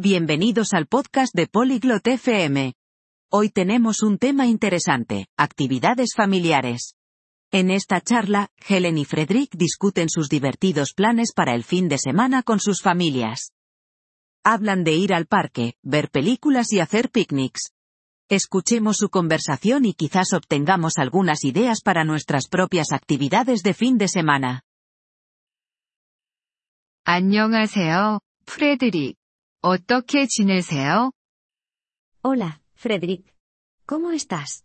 Bienvenidos al podcast de Polyglot FM. Hoy tenemos un tema interesante, actividades familiares. En esta charla, Helen y Frederick discuten sus divertidos planes para el fin de semana con sus familias. Hablan de ir al parque, ver películas y hacer picnics. Escuchemos su conversación y quizás obtengamos algunas ideas para nuestras propias actividades de fin de semana. 안녕하세요, 프레드릭. 어떻게 지내세요? Hola, Frederick. ¿Cómo estás?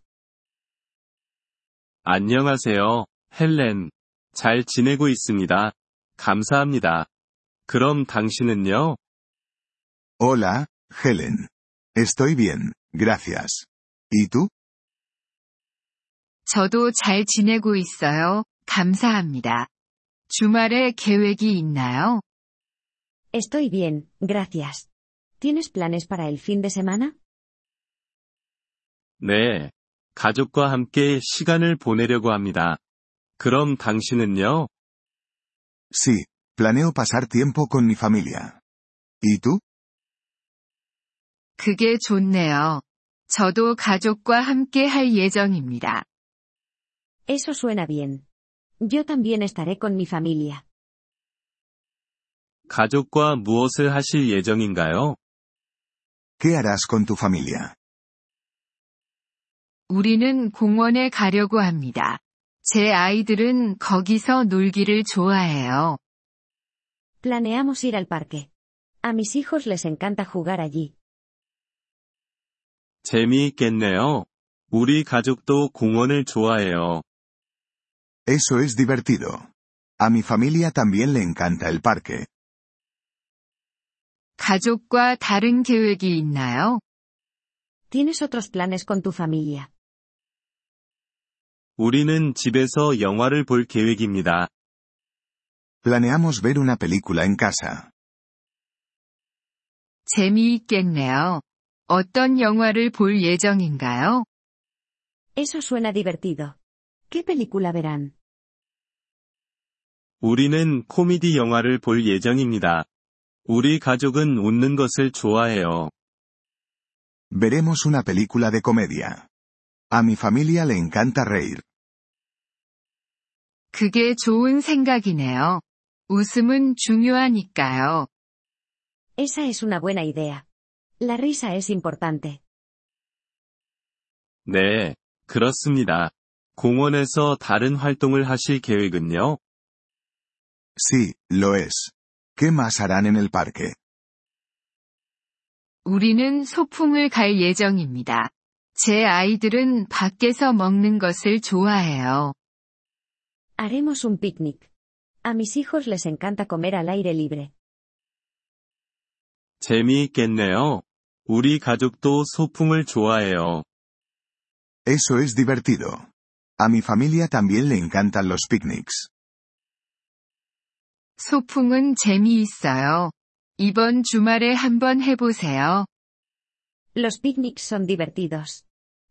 안녕하세요, 헬렌. 잘 지내고 있습니다. 감사합니다. 그럼 당신은요? Hola, Helen. Estoy bien, gracias. ¿Y tú? 저도 잘 지내고 있어요. 감사합니다. 주말에 계획이 있나요? Estoy bien, gracias. ¿Tienes planes para el fin de semana? 네. 가족과 함께 시간을 보내려고 합니다. 그럼 당신은요? Sí, planeo pasar tiempo con mi familia. ¿Y tú? 그게 좋네요. 저도 가족과 함께 할 예정입니다. Eso suena bien. Yo también estaré con mi familia. 가족과 무엇을 하실 예정인가요? ¿Qué harás con tu familia? 우리는 공원에 가려고 합니다. 제 아이들은 거기서 놀기를 좋아해요. Planeamos ir al parque. A mis hijos les encanta jugar allí. 재미있겠네요. 우리 가족도 공원을 좋아해요. Eso es divertido. A mi familia también le encanta el parque. 가족과 다른 계획이 있나요? ¿Tienes otros planes con tu familia? 우리는 집에서 영화를 볼 계획입니다. Planeamos ver una película en casa. 재미있겠네요. 어떤 영화를 볼 예정인가요? Eso suena divertido. ¿Qué película verán? 우리는 코미디 영화를 볼 예정입니다. 우리 가족은 웃는 것을 좋아해요. Veremos una película de comedia. A mi familia le encanta reír. 그게 좋은 생각이네요. 웃음은 중요하니까요. Esa es una buena idea. La risa es importante. 네, 그렇습니다. 공원에서 다른 활동을 하실 계획은요? Sí, lo es. ¿Qué más harán en el parque? 우리는 소풍을 갈 예정입니다. 제 아이들은 밖에서 먹는 것을 좋아해요. Haremos un picnic. A mis hijos les encanta comer al aire libre. 재미있겠네요. 우리 가족도 소풍을 좋아해요. Eso es divertido. A mi familia también le encantan los picnics. 소풍은 재미있어요. 이번 주말에 한번 해보세요. Los picnics son divertidos.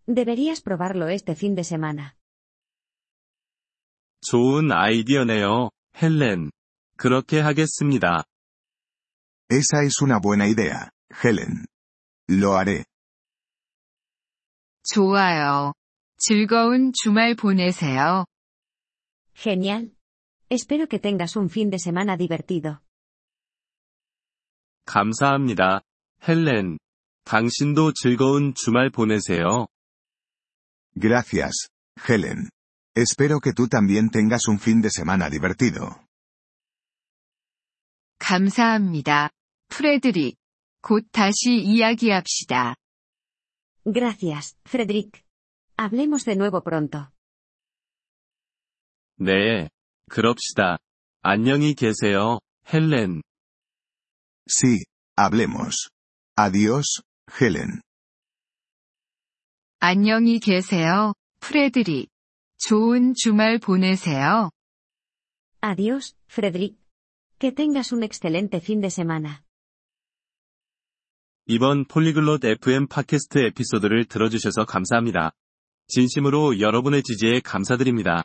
Deberías probarlo este fin de semana. 좋은 아이디어네요, 헬렌. 그렇게 하겠습니다. Esa es una buena idea, Helen. Lo haré. 좋아요. 즐거운 주말 보내세요. Genial. Espero que tengas un fin de semana divertido. 감사합니다, 헬렌. 당신도 즐거운 주말 보내세요. Gracias, Helen. Espero que tú también tengas un fin de semana divertido. 감사합니다. 프레드릭. 곧 다시 이야기합시다. Gracias, Frederick. Hablemos de nuevo pronto. 네, 그럽시다. 안녕히 계세요, 헬렌. Sí, hablemos. Adiós, Helen. 안녕히 계세요, 프레드릭. 좋은 주말 보내세요. Adiós, Frederick. Que tengas un excelente fin de semana. 이번 Polyglot FM 팟캐스트 에피소드를 들어주셔서 감사합니다. 진심으로 여러분의 지지에 감사드립니다.